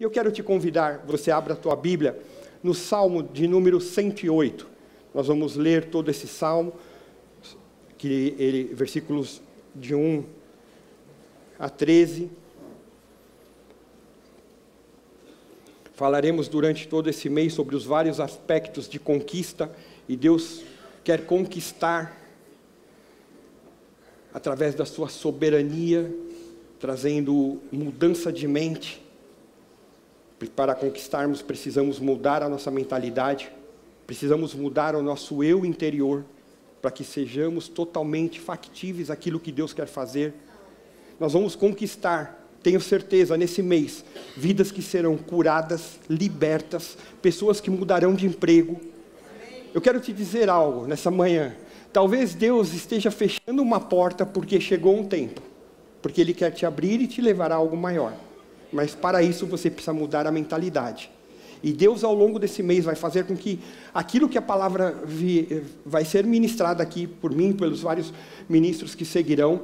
Eu quero te convidar, você abra a tua Bíblia no Salmo de número 108. Nós vamos ler todo esse salmo, que ele, versículos de 1 a 13. Falaremos durante todo esse mês sobre os vários aspectos de conquista e Deus quer conquistar através da sua soberania, trazendo mudança de mente, para conquistarmos, precisamos mudar a nossa mentalidade, precisamos mudar o nosso eu interior, para que sejamos totalmente factíveis aquilo que Deus quer fazer. Nós vamos conquistar, tenho certeza, nesse mês, vidas que serão curadas, libertas, pessoas que mudarão de emprego. Eu quero te dizer algo nessa manhã. Talvez Deus esteja fechando uma porta porque chegou um tempo, porque Ele quer te abrir e te levar a algo maior. Mas para isso você precisa mudar a mentalidade. E Deus, ao longo desse mês, vai fazer com que aquilo que a palavra vi, vai ser ministrada aqui por mim, pelos vários ministros que seguirão,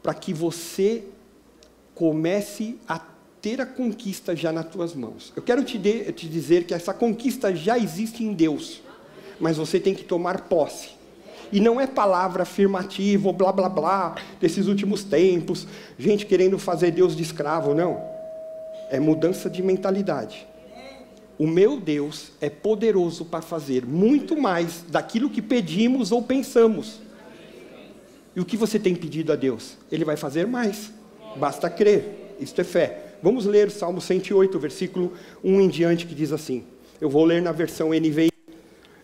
para que você comece a ter a conquista já nas tuas mãos. Eu quero te, de, te dizer que essa conquista já existe em Deus, mas você tem que tomar posse. E não é palavra afirmativa, blá blá blá, desses últimos tempos, gente querendo fazer Deus de escravo, não é mudança de mentalidade. O meu Deus é poderoso para fazer muito mais daquilo que pedimos ou pensamos. E o que você tem pedido a Deus? Ele vai fazer mais. Basta crer. Isto é fé. Vamos ler o Salmo 108, versículo 1 em diante, que diz assim. Eu vou ler na versão NVI.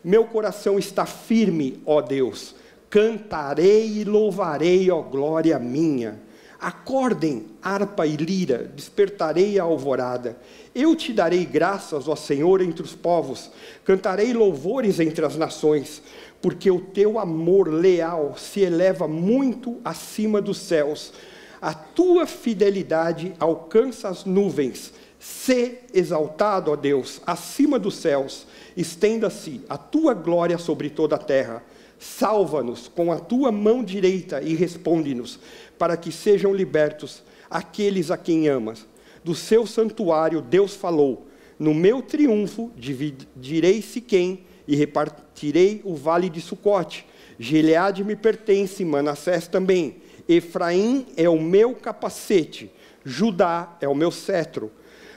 Meu coração está firme, ó Deus. Cantarei e louvarei, ó glória minha Acordem, harpa e lira, despertarei a alvorada. Eu te darei graças, ó Senhor, entre os povos, cantarei louvores entre as nações, porque o teu amor leal se eleva muito acima dos céus. A tua fidelidade alcança as nuvens. Se exaltado, ó Deus, acima dos céus, estenda-se a tua glória sobre toda a terra. Salva-nos com a tua mão direita e responde-nos para que sejam libertos aqueles a quem amas. Do seu santuário Deus falou: No meu triunfo dividirei Siquém e repartirei o vale de Sucote. Gileade me pertence, Manassés também. Efraim é o meu capacete, Judá é o meu cetro.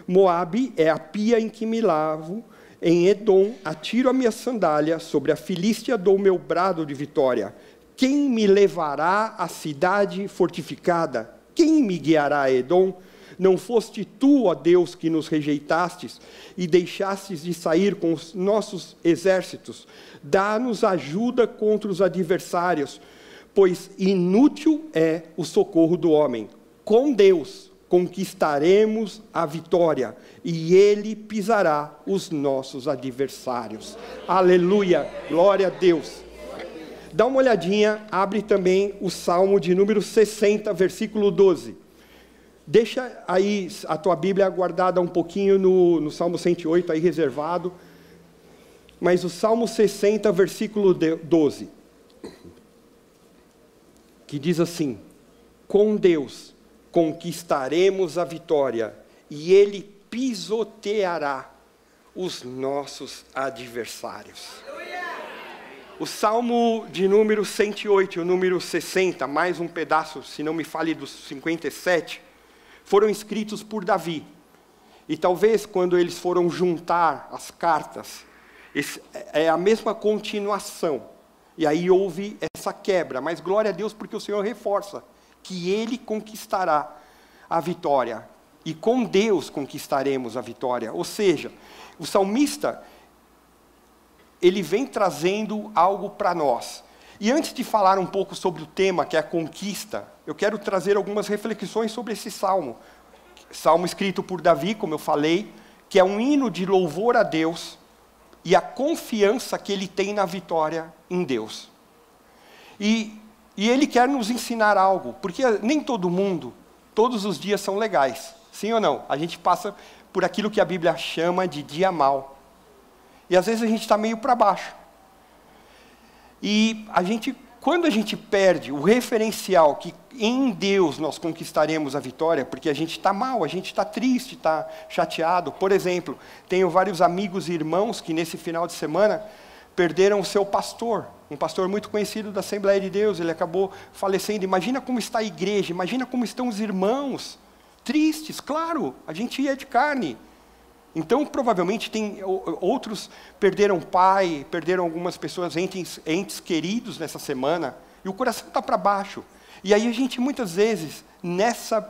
Moabe é a pia em que me lavo, em Edom atiro a minha sandália, sobre a Filístia dou meu brado de vitória. Quem me levará à cidade fortificada? Quem me guiará a Edom? Não foste tu, ó Deus, que nos rejeitastes e deixastes de sair com os nossos exércitos. Dá-nos ajuda contra os adversários, pois inútil é o socorro do homem. Com Deus conquistaremos a vitória e ele pisará os nossos adversários. Aleluia, glória a Deus. Dá uma olhadinha, abre também o Salmo de número 60, versículo 12. Deixa aí a tua Bíblia guardada um pouquinho no, no Salmo 108, aí reservado. Mas o Salmo 60, versículo 12. Que diz assim: Com Deus conquistaremos a vitória, e Ele pisoteará os nossos adversários. O Salmo de número 108 e o número 60, mais um pedaço, se não me fale dos 57, foram escritos por Davi. E talvez quando eles foram juntar as cartas, é a mesma continuação. E aí houve essa quebra, mas glória a Deus porque o Senhor reforça que ele conquistará a vitória. E com Deus conquistaremos a vitória. Ou seja, o salmista ele vem trazendo algo para nós. E antes de falar um pouco sobre o tema, que é a conquista, eu quero trazer algumas reflexões sobre esse salmo. Salmo escrito por Davi, como eu falei, que é um hino de louvor a Deus e a confiança que ele tem na vitória em Deus. E, e ele quer nos ensinar algo, porque nem todo mundo, todos os dias são legais, sim ou não? A gente passa por aquilo que a Bíblia chama de dia mal. E às vezes a gente está meio para baixo. E a gente, quando a gente perde o referencial que em Deus nós conquistaremos a vitória, porque a gente está mal, a gente está triste, está chateado. Por exemplo, tenho vários amigos e irmãos que nesse final de semana perderam o seu pastor, um pastor muito conhecido da Assembleia de Deus, ele acabou falecendo. Imagina como está a igreja, imagina como estão os irmãos, tristes, claro, a gente é de carne. Então, provavelmente, tem outros perderam pai, perderam algumas pessoas, entes, entes queridos nessa semana, e o coração está para baixo. E aí a gente, muitas vezes, nessa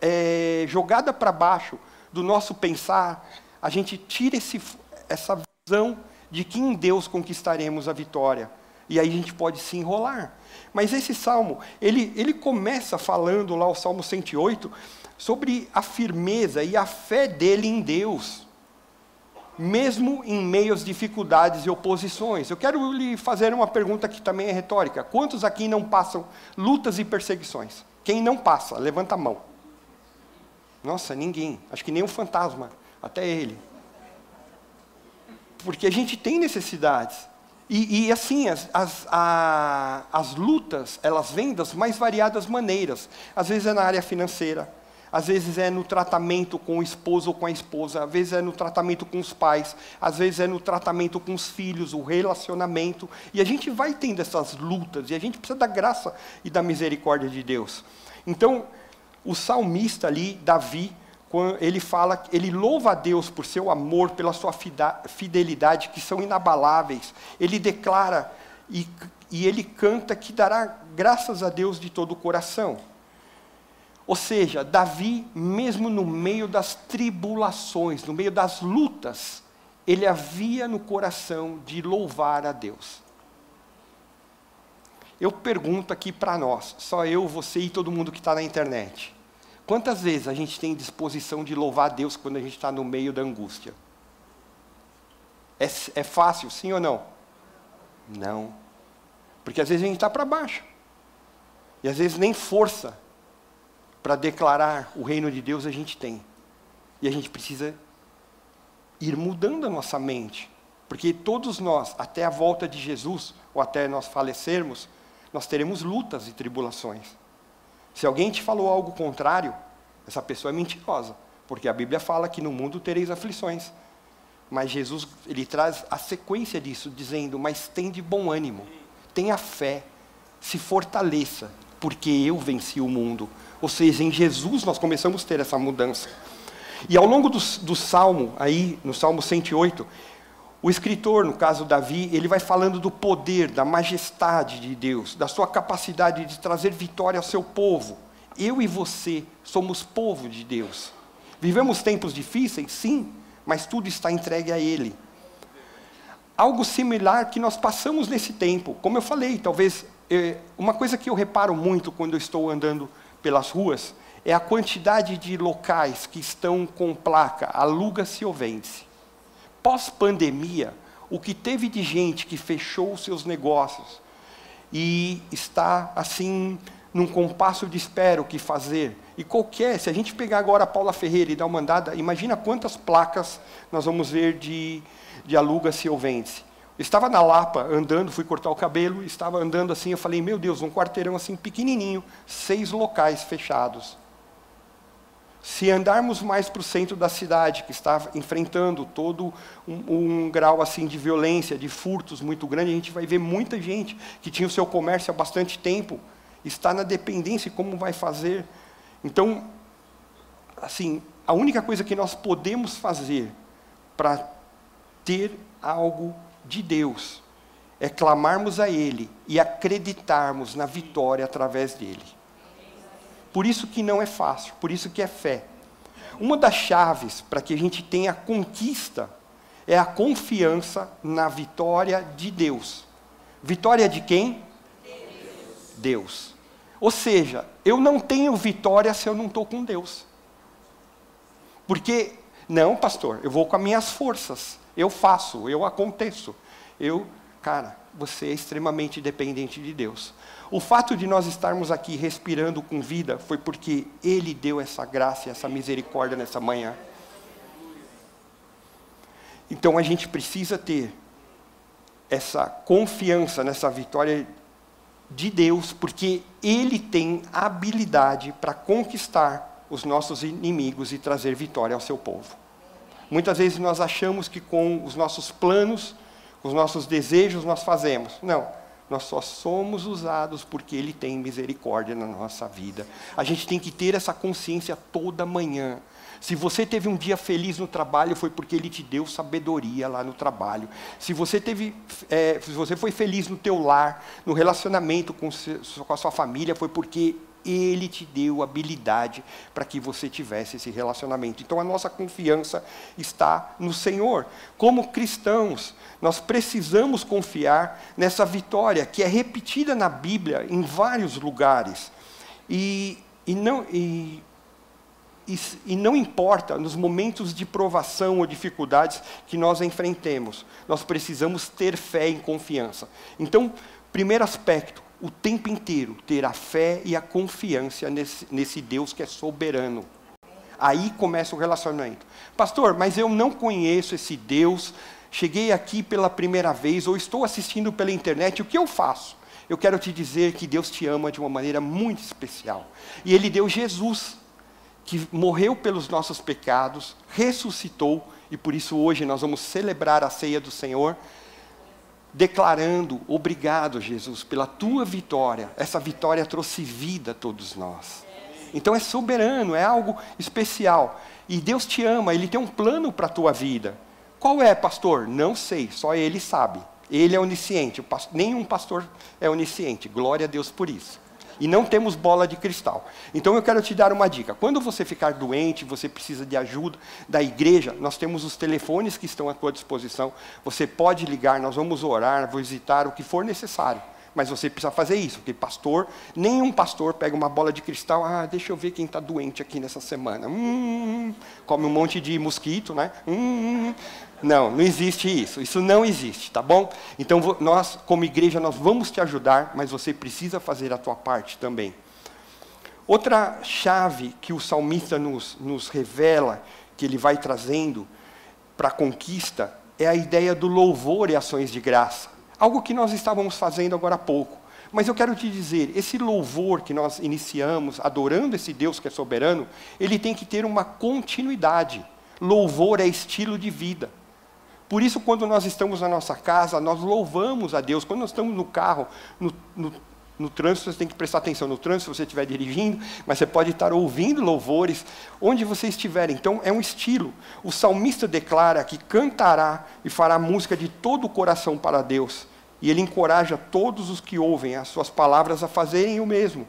é, jogada para baixo do nosso pensar, a gente tira esse, essa visão de que em Deus conquistaremos a vitória. E aí a gente pode se enrolar. Mas esse salmo, ele, ele começa falando lá, o Salmo 108, sobre a firmeza e a fé dele em Deus, mesmo em meio às dificuldades e oposições. Eu quero lhe fazer uma pergunta que também é retórica: quantos aqui não passam lutas e perseguições? Quem não passa, levanta a mão. Nossa, ninguém. Acho que nem um fantasma, até ele. Porque a gente tem necessidades. E, e assim, as, as, a, as lutas, elas vêm das mais variadas maneiras. Às vezes é na área financeira, às vezes é no tratamento com o esposo ou com a esposa, às vezes é no tratamento com os pais, às vezes é no tratamento com os filhos, o relacionamento. E a gente vai tendo essas lutas, e a gente precisa da graça e da misericórdia de Deus. Então, o salmista ali, Davi, ele fala, ele louva a Deus por seu amor, pela sua fidelidade, que são inabaláveis. Ele declara e, e ele canta que dará graças a Deus de todo o coração. Ou seja, Davi, mesmo no meio das tribulações, no meio das lutas, ele havia no coração de louvar a Deus. Eu pergunto aqui para nós, só eu, você e todo mundo que está na internet. Quantas vezes a gente tem disposição de louvar Deus quando a gente está no meio da angústia? É, é fácil, sim ou não? Não. Porque às vezes a gente está para baixo. E às vezes nem força para declarar o reino de Deus a gente tem. E a gente precisa ir mudando a nossa mente. Porque todos nós, até a volta de Jesus, ou até nós falecermos, nós teremos lutas e tribulações. Se alguém te falou algo contrário, essa pessoa é mentirosa, porque a Bíblia fala que no mundo tereis aflições. Mas Jesus, ele traz a sequência disso, dizendo: Mas tem de bom ânimo, tenha fé, se fortaleça, porque eu venci o mundo. Ou seja, em Jesus nós começamos a ter essa mudança. E ao longo do, do Salmo, aí, no Salmo 108, o escritor, no caso Davi, ele vai falando do poder, da majestade de Deus, da sua capacidade de trazer vitória ao seu povo. Eu e você somos povo de Deus. Vivemos tempos difíceis, sim, mas tudo está entregue a Ele. Algo similar que nós passamos nesse tempo, como eu falei, talvez eh, uma coisa que eu reparo muito quando eu estou andando pelas ruas é a quantidade de locais que estão com placa aluga-se ou vende-se pós-pandemia, o que teve de gente que fechou os seus negócios e está assim num compasso de espera o que fazer. E qualquer, se a gente pegar agora a Paula Ferreira e dar uma andada, imagina quantas placas nós vamos ver de, de aluga-se ou vende-se. Estava na Lapa andando, fui cortar o cabelo, estava andando assim, eu falei, meu Deus, um quarteirão assim pequenininho, seis locais fechados. Se andarmos mais para o centro da cidade, que está enfrentando todo um, um, grau assim de violência, de furtos muito grande, a gente vai ver muita gente que tinha o seu comércio há bastante tempo, está na dependência e como vai fazer. Então, assim, a única coisa que nós podemos fazer para ter algo de Deus é clamarmos a Ele e acreditarmos na vitória através dele. Por isso que não é fácil, por isso que é fé. Uma das chaves para que a gente tenha conquista é a confiança na vitória de Deus. Vitória de quem? Deus. Deus. Ou seja, eu não tenho vitória se eu não estou com Deus. Porque Não, pastor, eu vou com as minhas forças. Eu faço, eu aconteço. Eu, cara, você é extremamente dependente de Deus. O fato de nós estarmos aqui respirando com vida foi porque Ele deu essa graça essa misericórdia nessa manhã. Então a gente precisa ter essa confiança nessa vitória de Deus, porque Ele tem habilidade para conquistar os nossos inimigos e trazer vitória ao seu povo. Muitas vezes nós achamos que com os nossos planos, os nossos desejos, nós fazemos. Não. Nós só somos usados porque Ele tem misericórdia na nossa vida. A gente tem que ter essa consciência toda manhã. Se você teve um dia feliz no trabalho, foi porque Ele te deu sabedoria lá no trabalho. Se você teve, é, se você foi feliz no teu lar, no relacionamento com, com a sua família, foi porque ele te deu habilidade para que você tivesse esse relacionamento. Então a nossa confiança está no Senhor. Como cristãos, nós precisamos confiar nessa vitória que é repetida na Bíblia em vários lugares. E, e, não, e, e, não importa nos momentos de provação ou dificuldades que nós enfrentemos, nós precisamos ter fé e confiança. Então, primeiro aspecto, o tempo inteiro ter a fé e a confiança nesse, nesse Deus que é soberano. Aí começa o relacionamento. Pastor, mas eu não conheço esse Deus, cheguei aqui pela primeira vez ou estou assistindo pela internet, o que eu faço? Eu quero te dizer que Deus te ama de uma maneira muito especial. E Ele deu Jesus, que morreu pelos nossos pecados, ressuscitou, e por isso hoje nós vamos celebrar a ceia do Senhor declarando: Obrigado, Jesus, pela tua vitória. Essa vitória trouxe vida a todos nós. Então é soberano, é algo especial. E Deus te ama, Ele tem um plano para a tua vida. Qual é, pastor? Não sei, só Ele sabe. Ele é onisciente, nenhum pastor é onisciente. Glória a Deus por isso e não temos bola de cristal. Então eu quero te dar uma dica. Quando você ficar doente, você precisa de ajuda da igreja, nós temos os telefones que estão à tua disposição. Você pode ligar, nós vamos orar, visitar o que for necessário. Mas você precisa fazer isso, porque pastor, nenhum pastor pega uma bola de cristal, ah, deixa eu ver quem está doente aqui nessa semana. Hum, come um monte de mosquito, né? Hum, não, não existe isso. Isso não existe, tá bom? Então nós, como igreja, nós vamos te ajudar, mas você precisa fazer a tua parte também. Outra chave que o salmista nos, nos revela, que ele vai trazendo para a conquista, é a ideia do louvor e ações de graça. Algo que nós estávamos fazendo agora há pouco. Mas eu quero te dizer, esse louvor que nós iniciamos, adorando esse Deus que é soberano, ele tem que ter uma continuidade. Louvor é estilo de vida. Por isso, quando nós estamos na nossa casa, nós louvamos a Deus. Quando nós estamos no carro, no, no, no trânsito, você tem que prestar atenção no trânsito se você estiver dirigindo, mas você pode estar ouvindo louvores onde você estiver. Então, é um estilo. O salmista declara que cantará e fará música de todo o coração para Deus. E ele encoraja todos os que ouvem as suas palavras a fazerem o mesmo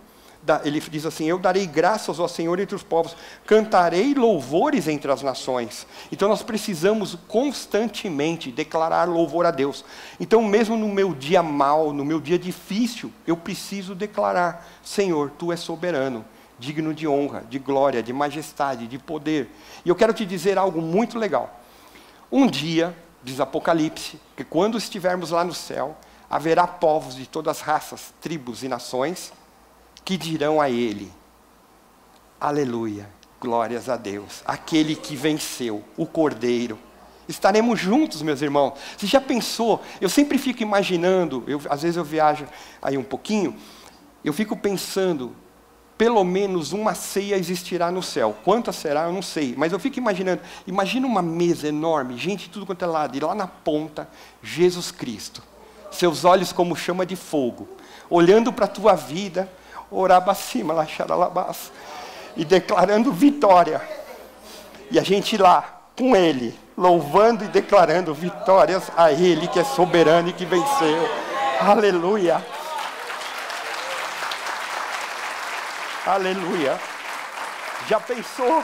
ele diz assim: Eu darei graças ao Senhor entre os povos, cantarei louvores entre as nações. Então nós precisamos constantemente declarar louvor a Deus. Então, mesmo no meu dia mal, no meu dia difícil, eu preciso declarar: Senhor, tu és soberano, digno de honra, de glória, de majestade, de poder. E eu quero te dizer algo muito legal. Um dia, diz Apocalipse, que quando estivermos lá no céu, haverá povos de todas as raças, tribos e nações que dirão a ele: Aleluia, glórias a Deus, aquele que venceu, o Cordeiro. Estaremos juntos, meus irmãos. Você já pensou? Eu sempre fico imaginando, eu, às vezes eu viajo aí um pouquinho, eu fico pensando, pelo menos uma ceia existirá no céu. Quantas será, eu não sei. Mas eu fico imaginando, imagina uma mesa enorme, gente tudo quanto é lado, e lá na ponta, Jesus Cristo. Seus olhos como chama de fogo, olhando para a tua vida, orabacima, lacharalabás, e declarando vitória. E a gente lá, com ele, louvando e declarando vitórias a ele que é soberano e que venceu. Aleluia. Aleluia. Já pensou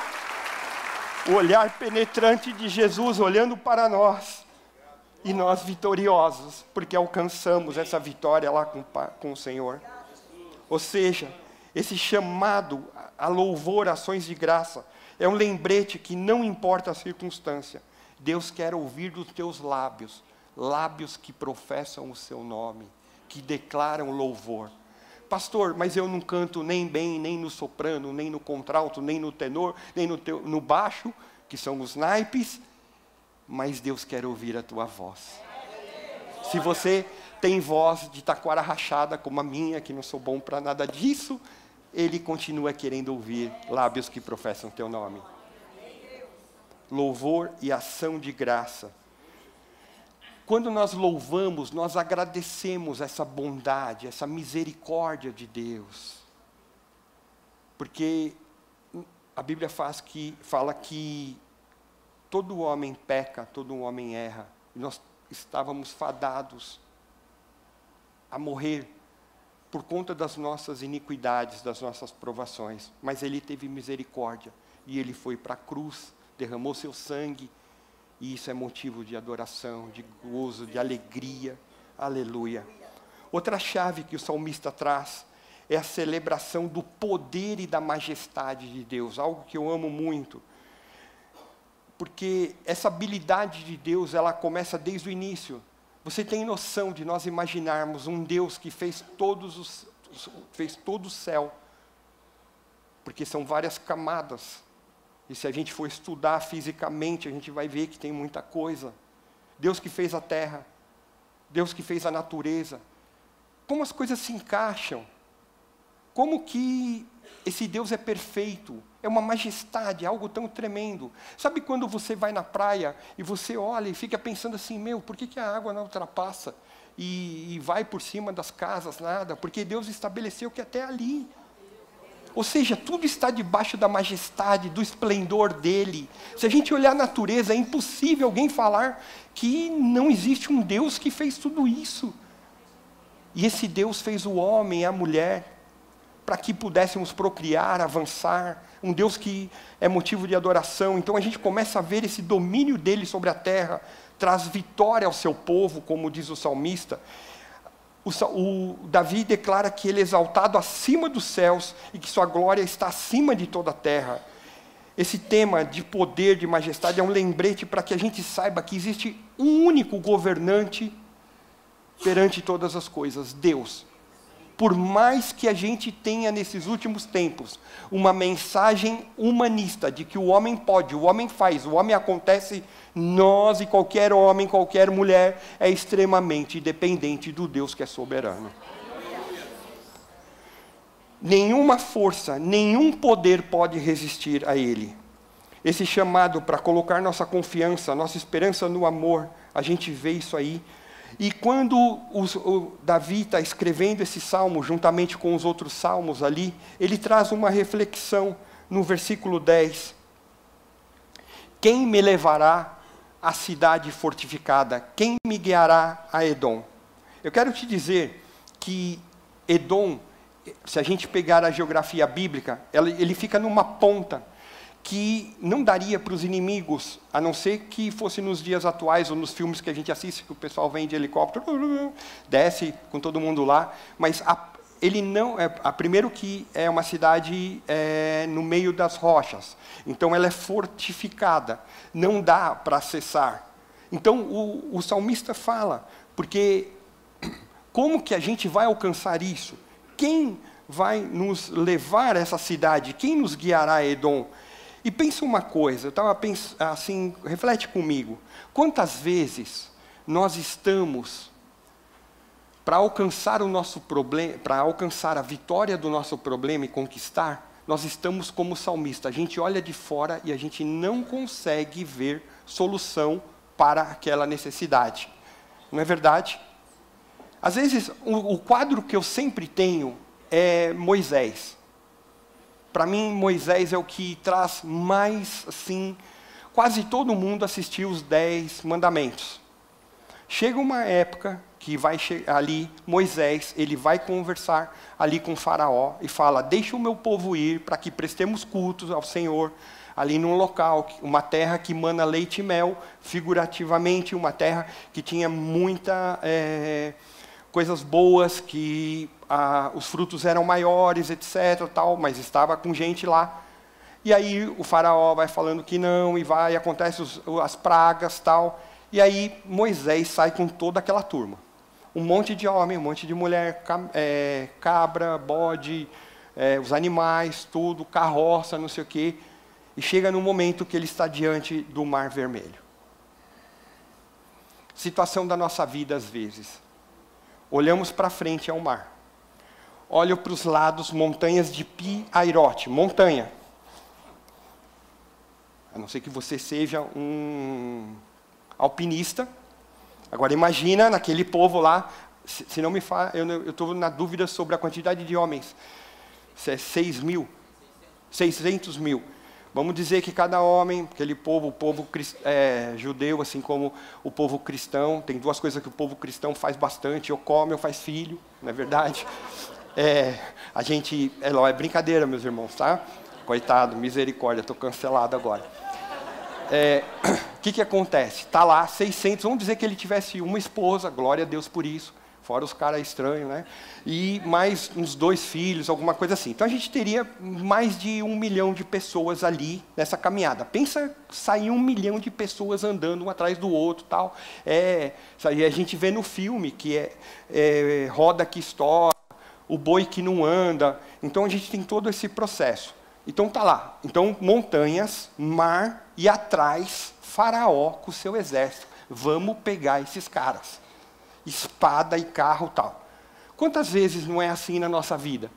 o olhar penetrante de Jesus olhando para nós e nós vitoriosos, porque alcançamos essa vitória lá com, com o Senhor? Ou seja, esse chamado a louvor, ações de graça, É um lembrete que não importa a circunstância, Deus quer ouvir dos teus lábios, lábios que professam o seu nome, que declaram louvor. Pastor, mas eu não canto nem bem, nem no soprano, nem no contralto, nem no tenor, nem no, teu, no baixo, que são os naipes, mas Deus quer ouvir a tua voz. Se você tem voz de taquara rachada como a minha, que não sou bom para nada disso, ele continua querendo ouvir lábios que professam teu nome. Louvor e ação de graça. Quando nós louvamos, nós agradecemos essa bondade, essa misericórdia de Deus. Porque a Bíblia faz que, fala que todo homem peca, todo homem erra. E nós estávamos fadados a morrer por conta das nossas iniquidades, das nossas provações. Mas Ele teve misericórdia e Ele foi para a cruz, derramou seu sangue, e isso é motivo de adoração, de gozo, de alegria. Aleluia. Outra chave que o salmista traz é a celebração do poder e da majestade de Deus, algo que eu amo muito porque essa habilidade de Deus, ela começa desde o início. Você tem noção de nós imaginarmos um Deus que fez todos os fez todo o céu? Porque são várias camadas. E se a gente for estudar fisicamente, a gente vai ver que tem muita coisa. Deus que fez a terra, Deus que fez a natureza. Como as coisas se encaixam? Como que esse Deus é perfeito, é uma majestade, é algo tão tremendo. Sabe quando você vai na praia e você olha e fica pensando assim: meu, por que, que a água não ultrapassa e, e vai por cima das casas, nada? Porque Deus estabeleceu que até ali. Ou seja, tudo está debaixo da majestade, do esplendor dele. Se a gente olhar a natureza, é impossível alguém falar que não existe um Deus que fez tudo isso. E esse Deus fez o homem a mulher para que pudéssemos procriar, avançar, um Deus que é motivo de adoração. Então a gente começa a ver esse domínio dele sobre a terra, traz vitória ao seu povo, como diz o salmista. O, o, Davi declara que ele é exaltado acima dos céus e que sua glória está acima de toda a terra. Esse tema de poder, de majestade, é um lembrete para que a gente saiba que existe um único governante perante todas as coisas: Deus por mais que a gente tenha nesses últimos tempos uma mensagem humanista de que o homem pode, o homem faz, o homem acontece, nós e qualquer homem, qualquer mulher é extremamente dependente do Deus que é soberano. Nenhuma força, nenhum poder pode resistir a Ele. Esse chamado para colocar nossa confiança, nossa esperança no amor, a gente vê isso aí e quando o Davi está escrevendo esse salmo, juntamente com os outros salmos ali, ele traz uma reflexão no versículo 10. Quem me levará à cidade fortificada? Quem me guiará a Edom? Eu quero te dizer que Edom, se a gente pegar a geografia bíblica, ele fica numa ponta que não daria para os inimigos, a não ser que fosse nos dias atuais ou nos filmes que a gente assiste, que o pessoal vem de helicóptero, desce com todo mundo lá, mas a, ele não é a, primeiro que é uma cidade é, no meio das rochas, então ela é fortificada, não dá para acessar. Então o, o salmista fala, porque como que a gente vai alcançar isso? Quem vai nos levar a essa cidade? Quem nos guiará a Edom? E pensa uma coisa, eu assim, reflete comigo. Quantas vezes nós estamos para alcançar o nosso problema, para alcançar a vitória do nosso problema e conquistar, nós estamos como salmista. A gente olha de fora e a gente não consegue ver solução para aquela necessidade. Não é verdade? Às vezes, o quadro que eu sempre tenho é Moisés. Para mim, Moisés é o que traz mais, assim, quase todo mundo assistiu os dez mandamentos. Chega uma época que vai ali, Moisés, ele vai conversar ali com faraó e fala, deixa o meu povo ir para que prestemos cultos ao Senhor, ali num local, uma terra que mana leite e mel, figurativamente, uma terra que tinha muita... É, coisas boas, que ah, os frutos eram maiores, etc. Tal, mas estava com gente lá. E aí o faraó vai falando que não, e vai, acontece os, as pragas tal. E aí Moisés sai com toda aquela turma. Um monte de homem, um monte de mulher, é, cabra, bode, é, os animais, tudo, carroça, não sei o quê. E chega no momento que ele está diante do mar vermelho. Situação da nossa vida às vezes. Olhamos para frente ao mar. Olho para os lados, montanhas de Pi Airote, montanha. A não ser que você seja um alpinista. Agora imagina naquele povo lá, se, não me fala, eu estou na dúvida sobre a quantidade de homens. Se é 6 mil, 600 mil. Vamos dizer que cada homem, aquele povo, o povo é, judeu, assim como o povo cristão, tem duas coisas que o povo cristão faz bastante, ou come ou faz filho, não é verdade? É, a gente, é, é brincadeira, meus irmãos, tá? Coitado, misericórdia, estou cancelado agora. O é, que, que acontece? Está lá, 600, vamos dizer que ele tivesse uma esposa, glória a Deus por isso, fora os caras estranhos, né? E mais uns dois filhos, alguma coisa assim. Então a gente teria mais de um milhão de pessoas ali nessa caminhada. Pensa sair um milhão de pessoas andando um atrás do outro, tal. É, a gente vê no filme que é, é roda que estoura, o boi que não anda. Então a gente tem todo esse processo. Então tá lá. Então montanhas, mar e atrás Faraó com o seu exército. Vamos pegar esses caras espada e carro tal. Quantas vezes não é assim na nossa vida?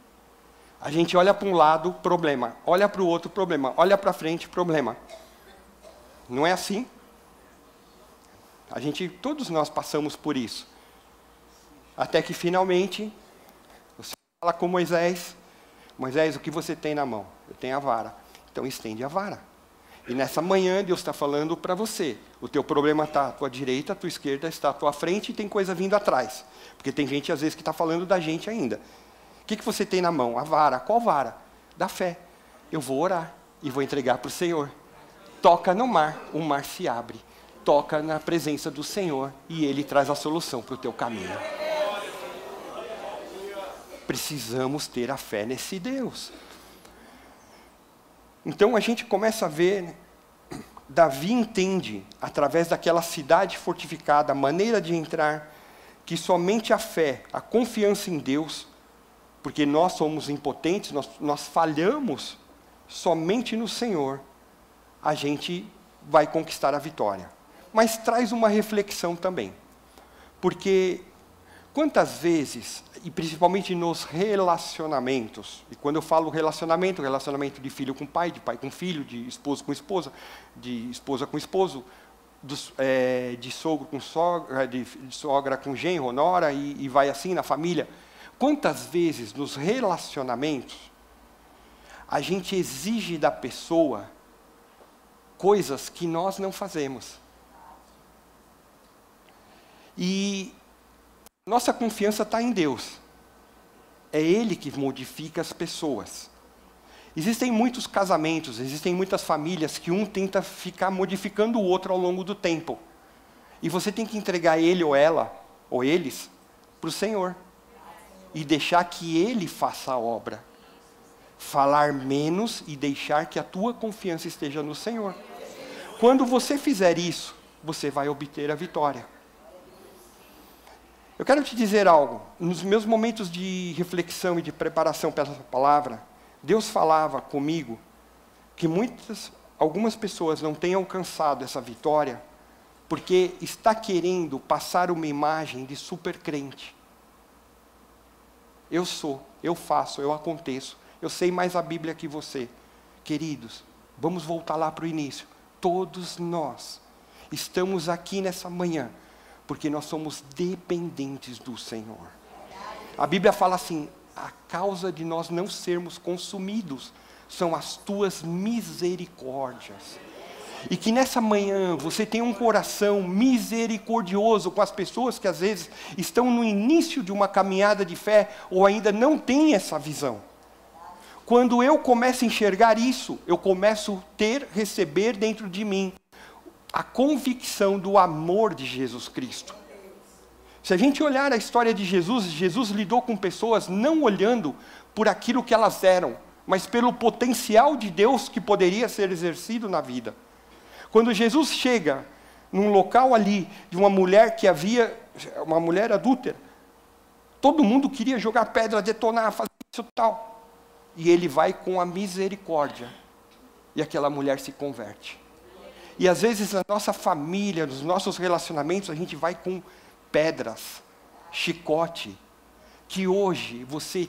A gente olha para um lado, problema. Olha para o outro, problema. Olha para frente, problema. Não é assim? A gente, todos nós passamos por isso. Até que finalmente, fala com Moisés: Moisés, o que você tem na mão? Eu tenho a vara. Então estende a vara. E nessa manhã Deus está falando para você. O teu problema está à tua direita, à tua esquerda, está à tua frente e tem coisa vindo atrás. Porque tem gente às vezes que está falando da gente ainda. O que, que você tem na mão? A vara. Qual vara? Da fé. Eu vou orar e vou entregar para o Senhor. Toca no mar, o mar se abre. Toca na presença do Senhor e Ele traz a solução para o teu caminho. Precisamos ter a fé nesse Deus. Então a gente começa a ver, Davi entende, através daquela cidade fortificada, a maneira de entrar, que somente a fé, a confiança em Deus, porque nós somos impotentes, nós, nós falhamos, somente no Senhor, a gente vai conquistar a vitória. Mas traz uma reflexão também, porque Quantas vezes, e principalmente nos relacionamentos, e quando eu falo relacionamento, relacionamento de filho com pai, de pai com filho, de esposo com esposa, de esposa com esposo, dos, é, de sogro com sogra, de, de sogra com genro, nora, e, e vai assim na família. Quantas vezes nos relacionamentos a gente exige da pessoa coisas que nós não fazemos? E nossa confiança está em Deus. É Ele que modifica as pessoas. Existem muitos casamentos, existem muitas famílias que um tenta ficar modificando o outro ao longo do tempo. E você tem que entregar ele ou ela, ou eles, para o Senhor. E deixar que Ele faça a obra. Falar menos e deixar que a tua confiança esteja no Senhor. Quando você fizer isso, você vai obter a vitória. Eu quero te dizer algo. Nos meus momentos de reflexão e de preparação para essa palavra, Deus falava comigo que muitas, algumas pessoas não têm alcançado essa vitória porque está querendo passar uma imagem de super crente. Eu sou, eu faço, eu aconteço, eu sei mais a Bíblia que você. Queridos, vamos voltar lá para o início. Todos nós estamos aqui nessa manhã porque nós somos dependentes do Senhor. A Bíblia fala assim: a causa de nós não sermos consumidos são as tuas misericórdias. E que nessa manhã você tenha um coração misericordioso com as pessoas que às vezes estão no início de uma caminhada de fé ou ainda não têm essa visão. Quando eu começo a enxergar isso, eu começo a ter, receber dentro de mim a convicção do amor de Jesus Cristo. Se a gente olhar a história de Jesus, Jesus lidou com pessoas não olhando por aquilo que elas eram, mas pelo potencial de Deus que poderia ser exercido na vida. Quando Jesus chega num local ali de uma mulher que havia, uma mulher adúltera, todo mundo queria jogar pedra, detonar, fazer isso tal. E ele vai com a misericórdia. E aquela mulher se converte. E às vezes na nossa família, nos nossos relacionamentos, a gente vai com pedras, chicote, que hoje você,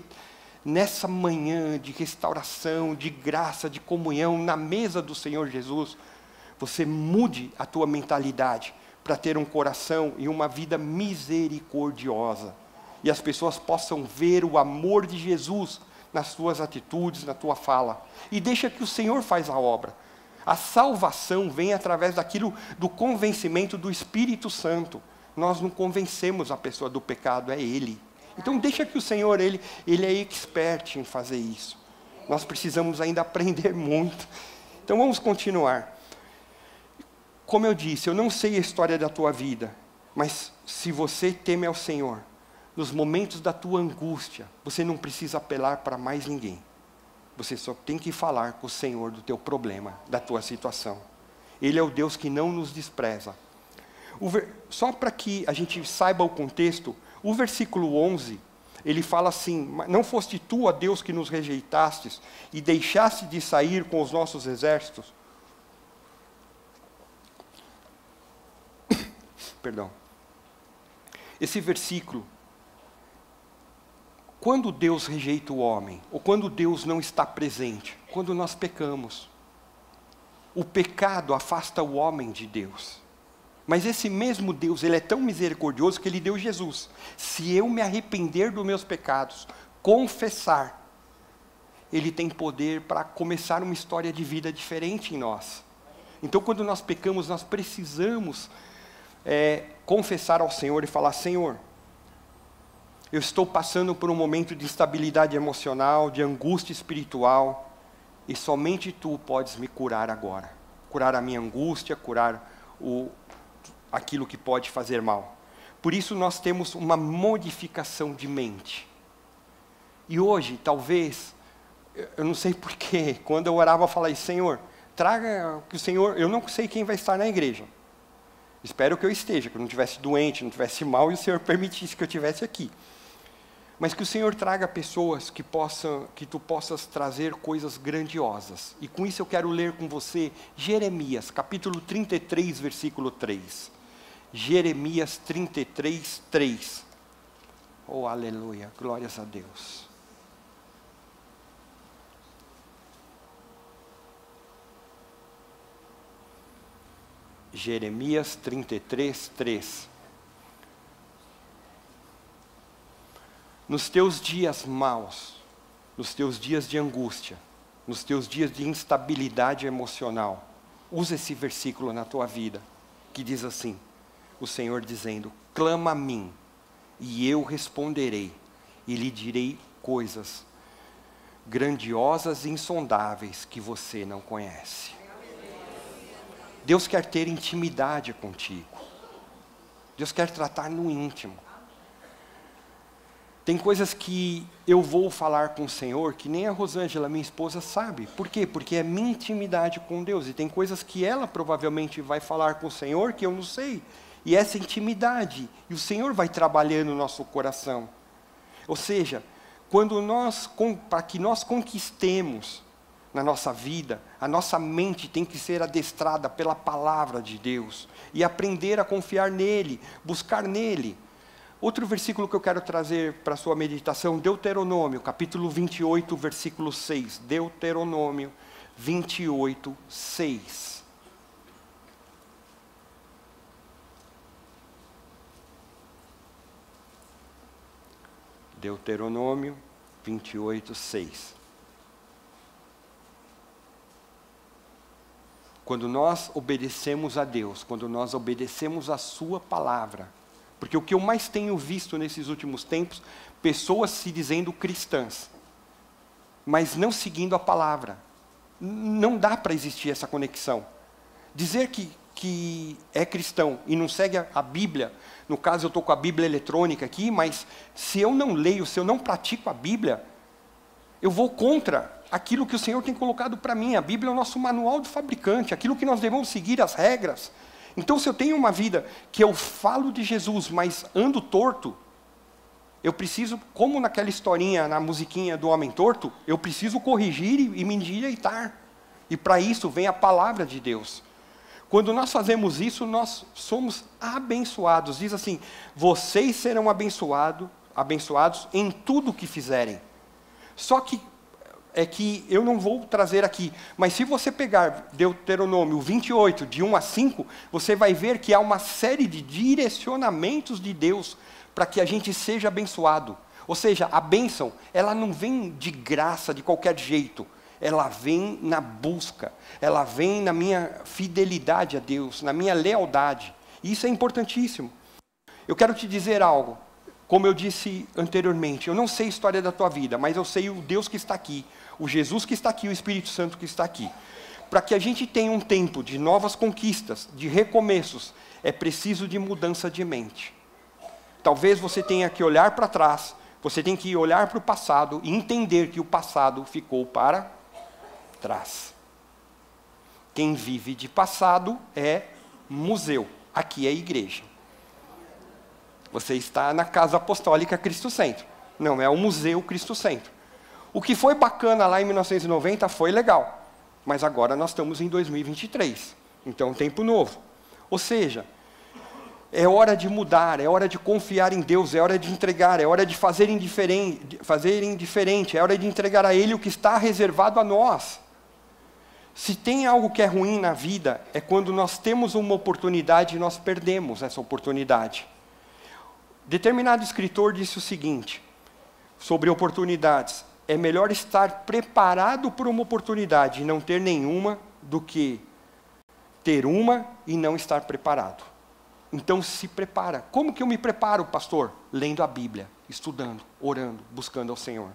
nessa manhã de restauração, de graça, de comunhão, na mesa do Senhor Jesus, você mude a tua mentalidade para ter um coração e uma vida misericordiosa. E as pessoas possam ver o amor de Jesus nas tuas atitudes, na tua fala. E deixa que o Senhor faz a obra. A salvação vem através daquilo do convencimento do Espírito Santo. Nós não convencemos a pessoa do pecado, é Ele. Então deixa que o Senhor, Ele, ele é expert em fazer isso. Nós precisamos ainda aprender muito. Então vamos continuar. Como eu disse, eu não sei a história da tua vida, mas se você teme ao Senhor, nos momentos da tua angústia, você não precisa apelar para mais ninguém. Você só tem que falar com o Senhor do teu problema, da tua situação. Ele é o Deus que não nos despreza. Ver... Só para que a gente saiba o contexto, o versículo 11, ele fala assim: Não foste tu, ó Deus, que nos rejeitastes e deixaste de sair com os nossos exércitos? Perdão. Esse versículo, quando Deus rejeita o homem, ou quando Deus não está presente, quando nós pecamos, o pecado afasta o homem de Deus. Mas esse mesmo Deus, ele é tão misericordioso que ele deu Jesus. Se eu me arrepender dos meus pecados, confessar, ele tem poder para começar uma história de vida diferente em nós. Então, quando nós pecamos, nós precisamos é, confessar ao Senhor e falar: Senhor, eu estou passando por um momento de instabilidade emocional, de angústia espiritual, e somente Tu podes me curar agora. Curar a minha angústia, curar o, aquilo que pode fazer mal. Por isso nós temos uma modificação de mente. E hoje, talvez, eu não sei porquê, quando eu orava, eu falei, Senhor, traga que o Senhor, eu não sei quem vai estar na igreja. Espero que eu esteja, que eu não estivesse doente, não estivesse mal e o Senhor permitisse que eu estivesse aqui. Mas que o Senhor traga pessoas que possam, que tu possas trazer coisas grandiosas. E com isso eu quero ler com você Jeremias, capítulo 33, versículo 3. Jeremias 33, 3. Oh, aleluia, glórias a Deus. Jeremias 33, 3. Nos teus dias maus, nos teus dias de angústia, nos teus dias de instabilidade emocional, usa esse versículo na tua vida, que diz assim: o Senhor dizendo: clama a mim, e eu responderei, e lhe direi coisas grandiosas e insondáveis que você não conhece. Deus quer ter intimidade contigo. Deus quer tratar no íntimo. Tem coisas que eu vou falar com o Senhor que nem a Rosângela, minha esposa, sabe. Por quê? Porque é minha intimidade com Deus. E tem coisas que ela provavelmente vai falar com o Senhor que eu não sei e essa intimidade, e o Senhor vai trabalhando no nosso coração. Ou seja, quando nós, para que nós conquistemos na nossa vida, a nossa mente tem que ser adestrada pela palavra de Deus e aprender a confiar nele, buscar nele. Outro versículo que eu quero trazer para a sua meditação, Deuteronômio, capítulo 28, versículo 6. Deuteronômio 28, 6. Deuteronômio 28, 6. Quando nós obedecemos a Deus, quando nós obedecemos a Sua palavra, porque o que eu mais tenho visto nesses últimos tempos, pessoas se dizendo cristãs, mas não seguindo a palavra. Não dá para existir essa conexão. Dizer que, que é cristão e não segue a, a Bíblia no caso, eu estou com a Bíblia eletrônica aqui, mas se eu não leio, se eu não pratico a Bíblia, eu vou contra aquilo que o Senhor tem colocado para mim. A Bíblia é o nosso manual do fabricante, aquilo que nós devemos seguir, as regras. Então, se eu tenho uma vida que eu falo de Jesus, mas ando torto, eu preciso, como naquela historinha, na musiquinha do homem torto, eu preciso corrigir e, me endireitar. E para isso vem a palavra de Deus. Quando nós fazemos isso, nós somos abençoados. Diz assim: vocês serão abençoado, abençoados em tudo que fizerem. Só que é que eu não vou trazer aqui, mas se você pegar Deuteronômio 28, de 1 a 5, você vai ver que há uma série de direcionamentos de Deus para que a gente seja abençoado. Ou seja, a bênção, ela não vem de graça, de qualquer jeito. Ela vem na busca, ela vem na minha fidelidade a Deus, na minha lealdade. E isso é importantíssimo. Eu quero te dizer algo. Como eu disse anteriormente, eu não sei a história da tua vida, mas eu sei o Deus que está aqui, o Jesus que está aqui, o Espírito Santo que está aqui. Para que a gente tenha um tempo de novas conquistas, de recomeços, é preciso de mudança de mente. Talvez você tenha que olhar para trás, você tem que olhar para o passado e entender que o passado ficou para trás. Quem vive de passado é museu, aqui é igreja. Você está na Casa Apostólica Cristo Centro. Não é o Museu Cristo Centro. O que foi bacana lá em 1990 foi legal. Mas agora nós estamos em 2023. Então, tempo novo. Ou seja, é hora de mudar, é hora de confiar em Deus, é hora de entregar, é hora de fazer indiferente, fazer indiferente, é hora de entregar a Ele o que está reservado a nós. Se tem algo que é ruim na vida, é quando nós temos uma oportunidade e nós perdemos essa oportunidade. Determinado escritor disse o seguinte, sobre oportunidades: é melhor estar preparado por uma oportunidade e não ter nenhuma, do que ter uma e não estar preparado. Então se prepara. Como que eu me preparo, pastor? Lendo a Bíblia, estudando, orando, buscando ao Senhor.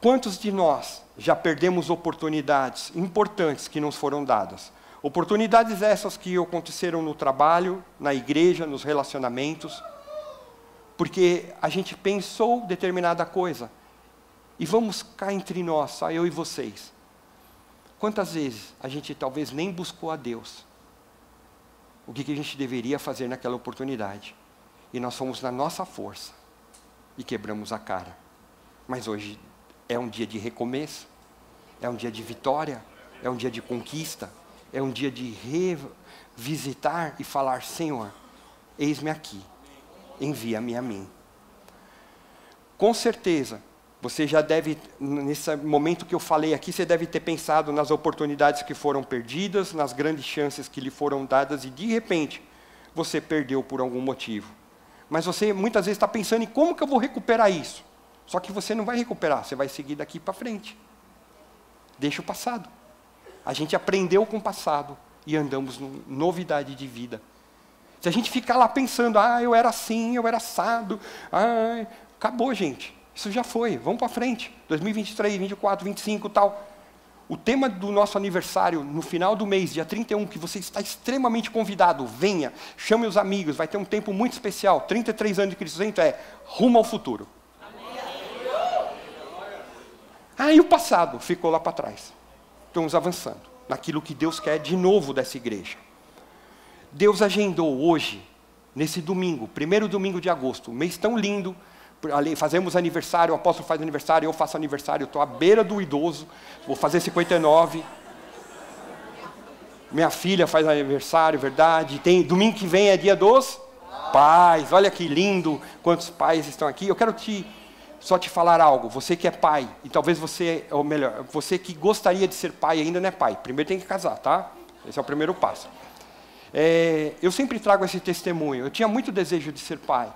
Quantos de nós já perdemos oportunidades importantes que nos foram dadas? Oportunidades essas que aconteceram no trabalho, na igreja, nos relacionamentos porque a gente pensou determinada coisa. E vamos cá entre nós, só eu e vocês. Quantas vezes a gente talvez nem buscou a Deus? O que, que a gente deveria fazer naquela oportunidade? E nós fomos na nossa força e quebramos a cara. Mas hoje é um dia de recomeço, é um dia de vitória, é um dia de conquista, é um dia de revisitar e falar: Senhor, eis-me aqui envia-me a mim. Com certeza, você já deve, nesse momento que eu falei aqui, você deve ter pensado nas oportunidades que foram perdidas, nas grandes chances que lhe foram dadas e de repente você perdeu por algum motivo. Mas você muitas vezes está pensando em como que eu vou recuperar isso. Só que você não vai recuperar, você vai seguir daqui para frente. Deixa o passado. A gente aprendeu com o passado e andamos em novidade de vida. Se a gente ficar lá pensando, ah, eu era assim, eu era assado, ah, acabou, gente. Isso já foi, vamos para frente. 2023, 24, 25 tal. O tema do nosso aniversário, no final do mês, dia 31, que você está extremamente convidado, venha, chame os amigos, vai ter um tempo muito especial. 33 anos de Cristo é rumo ao futuro. Ah, e o passado ficou lá para trás. Estamos avançando naquilo que Deus quer de novo dessa igreja. Deus agendou hoje, nesse domingo, primeiro domingo de agosto, um mês tão lindo, fazemos aniversário, o apóstolo faz aniversário, eu faço aniversário, estou à beira do idoso, vou fazer 59. Minha filha faz aniversário, verdade. Tem, domingo que vem é dia dos pais. Olha que lindo, quantos pais estão aqui. Eu quero te só te falar algo. Você que é pai, e talvez você, ou melhor, você que gostaria de ser pai ainda não é pai. Primeiro tem que casar, tá? Esse é o primeiro passo. É, eu sempre trago esse testemunho. Eu tinha muito desejo de ser pai.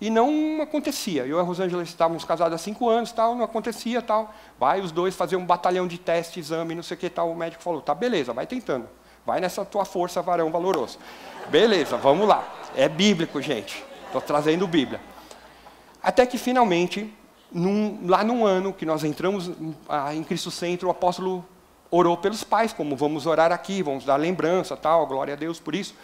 E não acontecia. Eu e a Rosângela estávamos casados há cinco anos, tal, não acontecia, tal. Vai os dois fazer um batalhão de teste, exame, não sei o que tal. O médico falou, tá, beleza, vai tentando. Vai nessa tua força, varão valoroso. Beleza, vamos lá. É bíblico, gente. Estou trazendo Bíblia. Até que finalmente, num, lá num ano que nós entramos ah, em Cristo Centro, o apóstolo orou pelos pais, como vamos orar aqui, vamos dar lembrança, tal, glória a Deus por isso.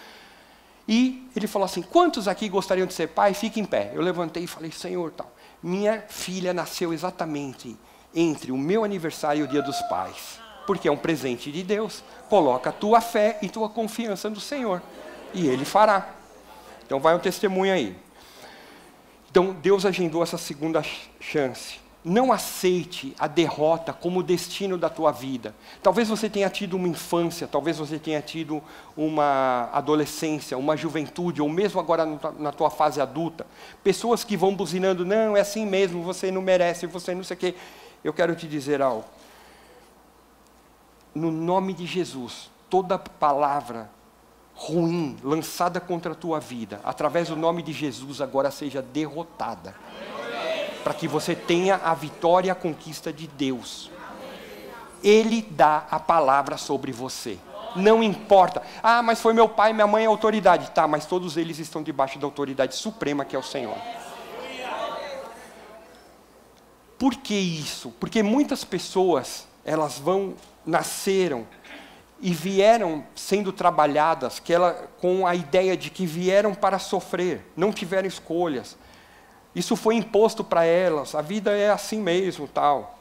E ele falou assim: quantos aqui gostariam de ser pai? Fique em pé. Eu levantei e falei: Senhor, tal. Minha filha nasceu exatamente entre o meu aniversário e o dia dos pais. Porque é um presente de Deus. Coloca a tua fé e tua confiança no Senhor. E Ele fará. Então vai um testemunho aí. Então Deus agendou essa segunda chance. Não aceite a derrota como destino da tua vida. Talvez você tenha tido uma infância, talvez você tenha tido uma adolescência, uma juventude, ou mesmo agora na tua fase adulta. Pessoas que vão buzinando, não, é assim mesmo, você não merece, você não sei o quê. Eu quero te dizer algo. No nome de Jesus, toda palavra ruim lançada contra a tua vida, através do nome de Jesus, agora seja derrotada para que você tenha a vitória e a conquista de Deus. Ele dá a palavra sobre você. Não importa. Ah, mas foi meu pai, minha mãe a autoridade. Tá, mas todos eles estão debaixo da autoridade suprema que é o Senhor. Por que isso? Porque muitas pessoas, elas vão nasceram e vieram sendo trabalhadas que ela, com a ideia de que vieram para sofrer, não tiveram escolhas, isso foi imposto para elas, a vida é assim mesmo, tal.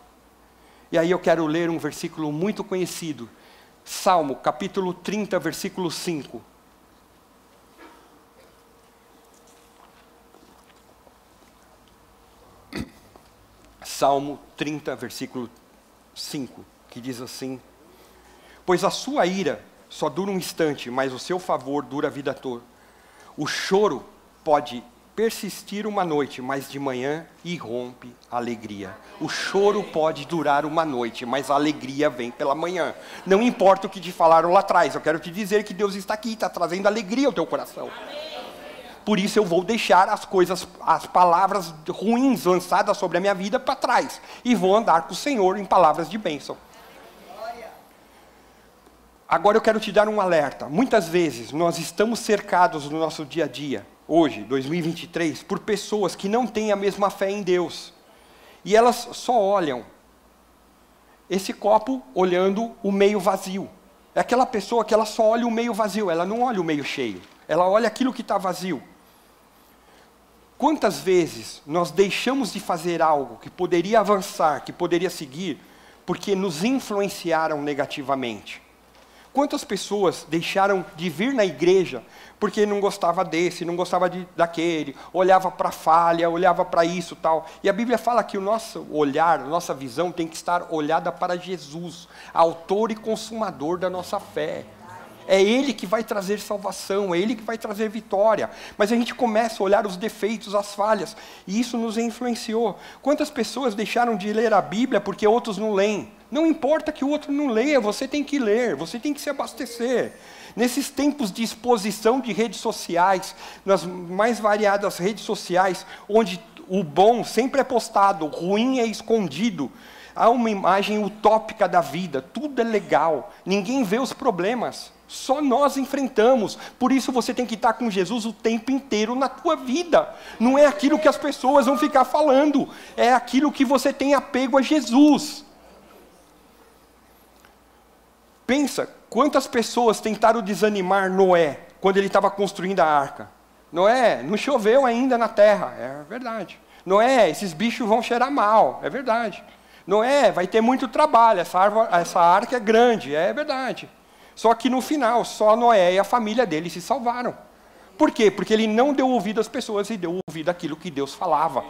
E aí eu quero ler um versículo muito conhecido, Salmo, capítulo 30, versículo 5. Salmo 30, versículo 5, que diz assim: Pois a sua ira só dura um instante, mas o seu favor dura a vida toda. O choro pode persistir uma noite, mas de manhã irrompe a alegria. O choro pode durar uma noite, mas a alegria vem pela manhã. Não importa o que te falaram lá atrás, eu quero te dizer que Deus está aqui, está trazendo alegria ao teu coração. Por isso eu vou deixar as coisas, as palavras ruins lançadas sobre a minha vida para trás e vou andar com o Senhor em palavras de bênção. Agora eu quero te dar um alerta. Muitas vezes nós estamos cercados no nosso dia a dia hoje, 2023, por pessoas que não têm a mesma fé em Deus. E elas só olham esse copo olhando o meio vazio. É aquela pessoa que ela só olha o meio vazio, ela não olha o meio cheio. Ela olha aquilo que está vazio. Quantas vezes nós deixamos de fazer algo que poderia avançar, que poderia seguir, porque nos influenciaram negativamente? Quantas pessoas deixaram de vir na igreja porque não gostava desse, não gostava de, daquele, olhava para a falha, olhava para isso tal. E a Bíblia fala que o nosso olhar, a nossa visão tem que estar olhada para Jesus, autor e consumador da nossa fé. É Ele que vai trazer salvação, é Ele que vai trazer vitória. Mas a gente começa a olhar os defeitos, as falhas, e isso nos influenciou. Quantas pessoas deixaram de ler a Bíblia porque outros não leem? Não importa que o outro não leia, você tem que ler, você tem que se abastecer. Nesses tempos de exposição de redes sociais, nas mais variadas redes sociais, onde o bom sempre é postado, o ruim é escondido, há uma imagem utópica da vida, tudo é legal, ninguém vê os problemas. Só nós enfrentamos. Por isso você tem que estar com Jesus o tempo inteiro na tua vida. Não é aquilo que as pessoas vão ficar falando, é aquilo que você tem apego a Jesus. Pensa, quantas pessoas tentaram desanimar Noé quando ele estava construindo a arca? Noé, não choveu ainda na terra, é verdade. Noé, esses bichos vão cheirar mal, é verdade. Noé, vai ter muito trabalho, essa, árvore, essa arca é grande, é verdade. Só que no final, só Noé e a família dele se salvaram. Por quê? Porque ele não deu ouvido às pessoas e deu ouvido àquilo que Deus falava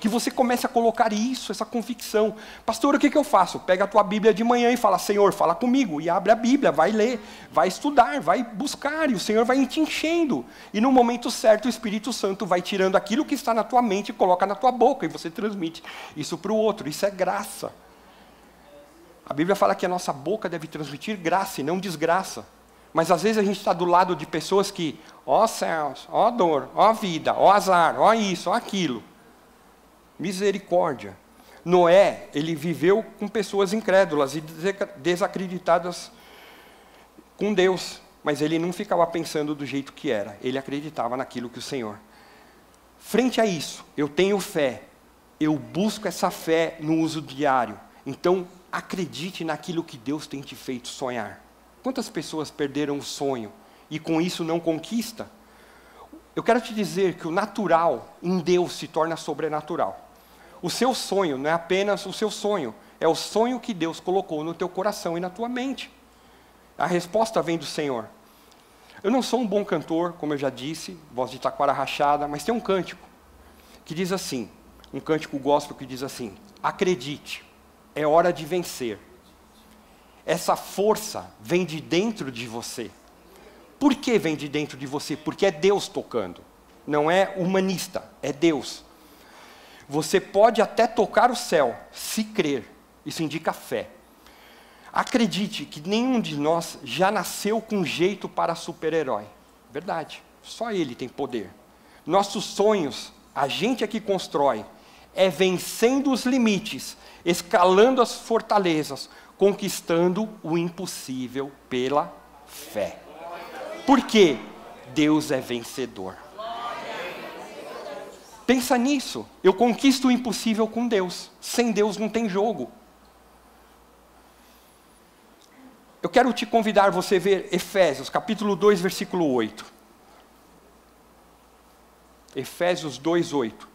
que você comece a colocar isso, essa convicção. Pastor, o que, que eu faço? Pega a tua Bíblia de manhã e fala, Senhor, fala comigo. E abre a Bíblia, vai ler, vai estudar, vai buscar, e o Senhor vai te enchendo. E no momento certo, o Espírito Santo vai tirando aquilo que está na tua mente e coloca na tua boca, e você transmite isso para o outro. Isso é graça. A Bíblia fala que a nossa boca deve transmitir graça e não desgraça. Mas às vezes a gente está do lado de pessoas que, ó céus, ó dor, ó vida, ó azar, ó isso, ó aquilo. Misericórdia. Noé, ele viveu com pessoas incrédulas e desacreditadas com Deus, mas ele não ficava pensando do jeito que era, ele acreditava naquilo que o Senhor. Frente a isso, eu tenho fé, eu busco essa fé no uso diário. Então, acredite naquilo que Deus tem te feito sonhar. Quantas pessoas perderam o sonho e com isso não conquista? Eu quero te dizer que o natural em Deus se torna sobrenatural. O seu sonho não é apenas o seu sonho, É o sonho que Deus colocou no teu coração e na tua mente. A resposta vem do Senhor. Eu não sou um bom cantor, como eu já disse, voz de taquara rachada, mas tem um cântico que diz assim, um cântico gospel que diz assim: Acredite, é hora de vencer. Essa força vem de dentro de você. Por que vem de dentro de você? Porque é Deus tocando. Não é humanista, é Deus. Você pode até tocar o céu, se crer. Isso indica fé. Acredite que nenhum de nós já nasceu com jeito para super-herói. Verdade. Só ele tem poder. Nossos sonhos, a gente é que constrói, é vencendo os limites, escalando as fortalezas, conquistando o impossível pela fé. Por quê? Deus é vencedor. Pensa nisso. Eu conquisto o impossível com Deus. Sem Deus não tem jogo. Eu quero te convidar a você ver Efésios, capítulo 2, versículo 8. Efésios 2, 8.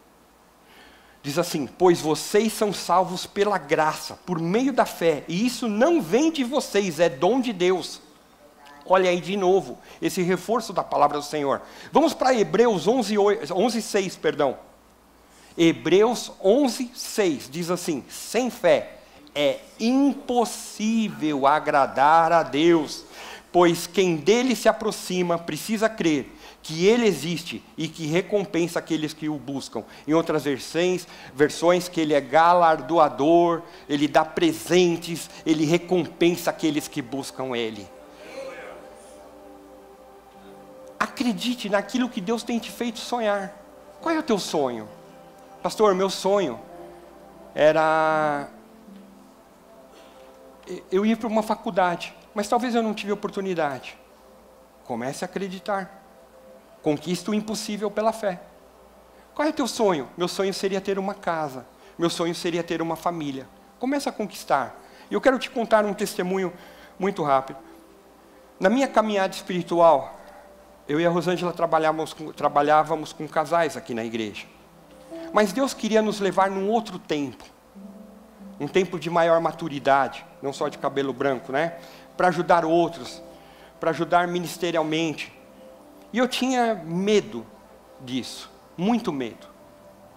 Diz assim: Pois vocês são salvos pela graça, por meio da fé, e isso não vem de vocês, é dom de Deus. Olha aí de novo, esse reforço da palavra do Senhor. Vamos para Hebreus 11, 8, 11 6, perdão. Hebreus 11, 6 diz assim: sem fé é impossível agradar a Deus, pois quem dele se aproxima precisa crer que ele existe e que recompensa aqueles que o buscam. Em outras versões, versões que ele é galardoador, ele dá presentes, ele recompensa aqueles que buscam ele. Acredite naquilo que Deus tem te feito sonhar. Qual é o teu sonho? Pastor, meu sonho era eu ir para uma faculdade, mas talvez eu não tive oportunidade. Comece a acreditar. Conquista o impossível pela fé. Qual é o teu sonho? Meu sonho seria ter uma casa. Meu sonho seria ter uma família. Comece a conquistar. E eu quero te contar um testemunho muito rápido. Na minha caminhada espiritual, eu e a Rosângela trabalhávamos com, trabalhávamos com casais aqui na igreja. Mas Deus queria nos levar num outro tempo, um tempo de maior maturidade, não só de cabelo branco, né? Para ajudar outros, para ajudar ministerialmente. E eu tinha medo disso, muito medo,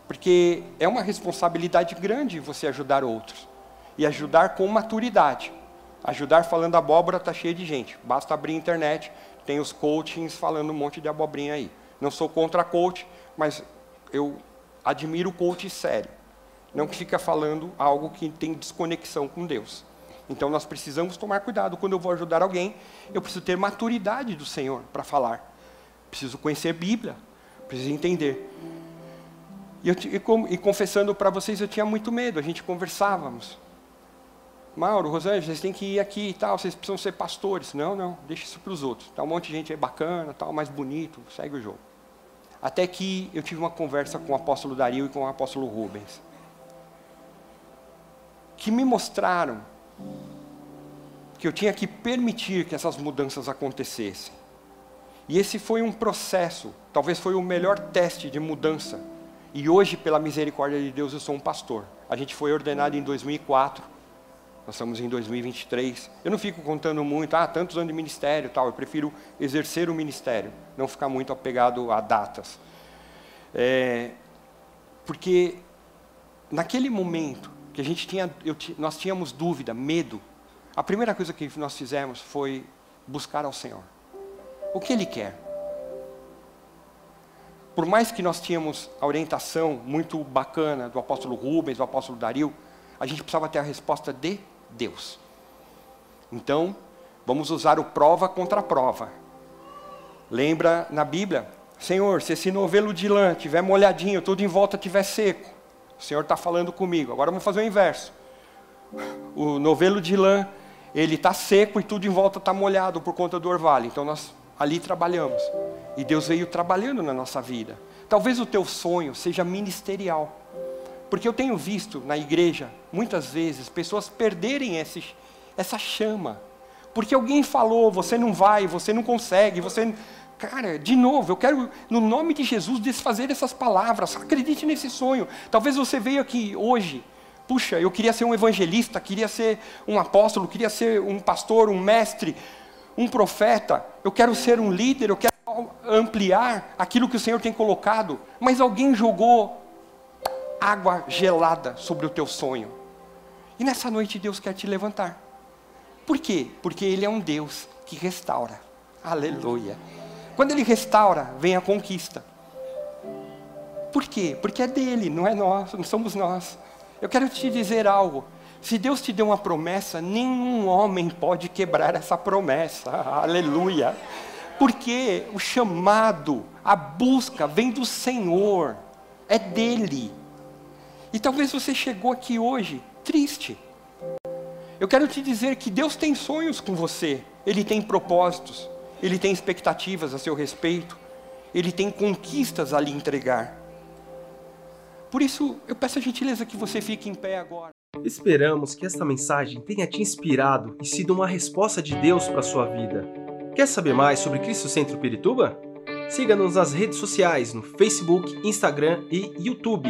porque é uma responsabilidade grande você ajudar outros e ajudar com maturidade. Ajudar falando abóbora está cheio de gente, basta abrir a internet, tem os coachings falando um monte de abobrinha aí. Não sou contra coach, mas eu admiro o coach sério. Não que fica falando algo que tem desconexão com Deus. Então nós precisamos tomar cuidado. Quando eu vou ajudar alguém, eu preciso ter maturidade do Senhor para falar. Preciso conhecer Bíblia. Preciso entender. E, eu, e, e confessando para vocês, eu tinha muito medo. A gente conversávamos. Mauro, Rosângela, vocês têm que ir aqui e tal, vocês precisam ser pastores. Não, não, deixa isso para os outros. Tá um monte de gente aí bacana, tal, mais bonito, segue o jogo. Até que eu tive uma conversa com o apóstolo Dario e com o apóstolo Rubens, que me mostraram que eu tinha que permitir que essas mudanças acontecessem. E esse foi um processo, talvez foi o melhor teste de mudança. E hoje, pela misericórdia de Deus, eu sou um pastor. A gente foi ordenado em 2004, nós estamos em 2023. Eu não fico contando muito, ah, tantos anos de ministério tal. Eu prefiro exercer o ministério, não ficar muito apegado a datas. É, porque naquele momento que a gente tinha, eu, nós tínhamos dúvida, medo, a primeira coisa que nós fizemos foi buscar ao Senhor. O que Ele quer? Por mais que nós tínhamos a orientação muito bacana do apóstolo Rubens, do apóstolo Dario, a gente precisava ter a resposta de Deus. Então, vamos usar o prova contra prova. Lembra na Bíblia? Senhor, se esse novelo de lã tiver molhadinho, tudo em volta tiver seco, o Senhor está falando comigo. Agora vamos fazer o inverso. O novelo de lã, ele está seco e tudo em volta está molhado por conta do orvalho. Então nós ali trabalhamos. E Deus veio trabalhando na nossa vida. Talvez o teu sonho seja ministerial. Porque eu tenho visto na igreja, muitas vezes, pessoas perderem esse, essa chama. Porque alguém falou, você não vai, você não consegue, você. Cara, de novo, eu quero, no nome de Jesus, desfazer essas palavras. Acredite nesse sonho. Talvez você veio aqui hoje Puxa, eu queria ser um evangelista, queria ser um apóstolo, queria ser um pastor, um mestre, um profeta. Eu quero ser um líder, eu quero ampliar aquilo que o Senhor tem colocado. Mas alguém jogou água gelada sobre o teu sonho. E nessa noite Deus quer te levantar. Por quê? Porque Ele é um Deus que restaura. Aleluia. Quando Ele restaura, vem a conquista. Por quê? Porque é dele, não é nós, não somos nós. Eu quero te dizer algo. Se Deus te deu uma promessa, nenhum homem pode quebrar essa promessa. Aleluia. Porque o chamado, a busca vem do Senhor, é dele. E talvez você chegou aqui hoje triste. Eu quero te dizer que Deus tem sonhos com você, Ele tem propósitos, Ele tem expectativas a seu respeito, Ele tem conquistas a lhe entregar. Por isso, eu peço a gentileza que você fique em pé agora. Esperamos que esta mensagem tenha te inspirado e sido uma resposta de Deus para a sua vida. Quer saber mais sobre Cristo Centro Pirituba? Siga-nos nas redes sociais no Facebook, Instagram e YouTube,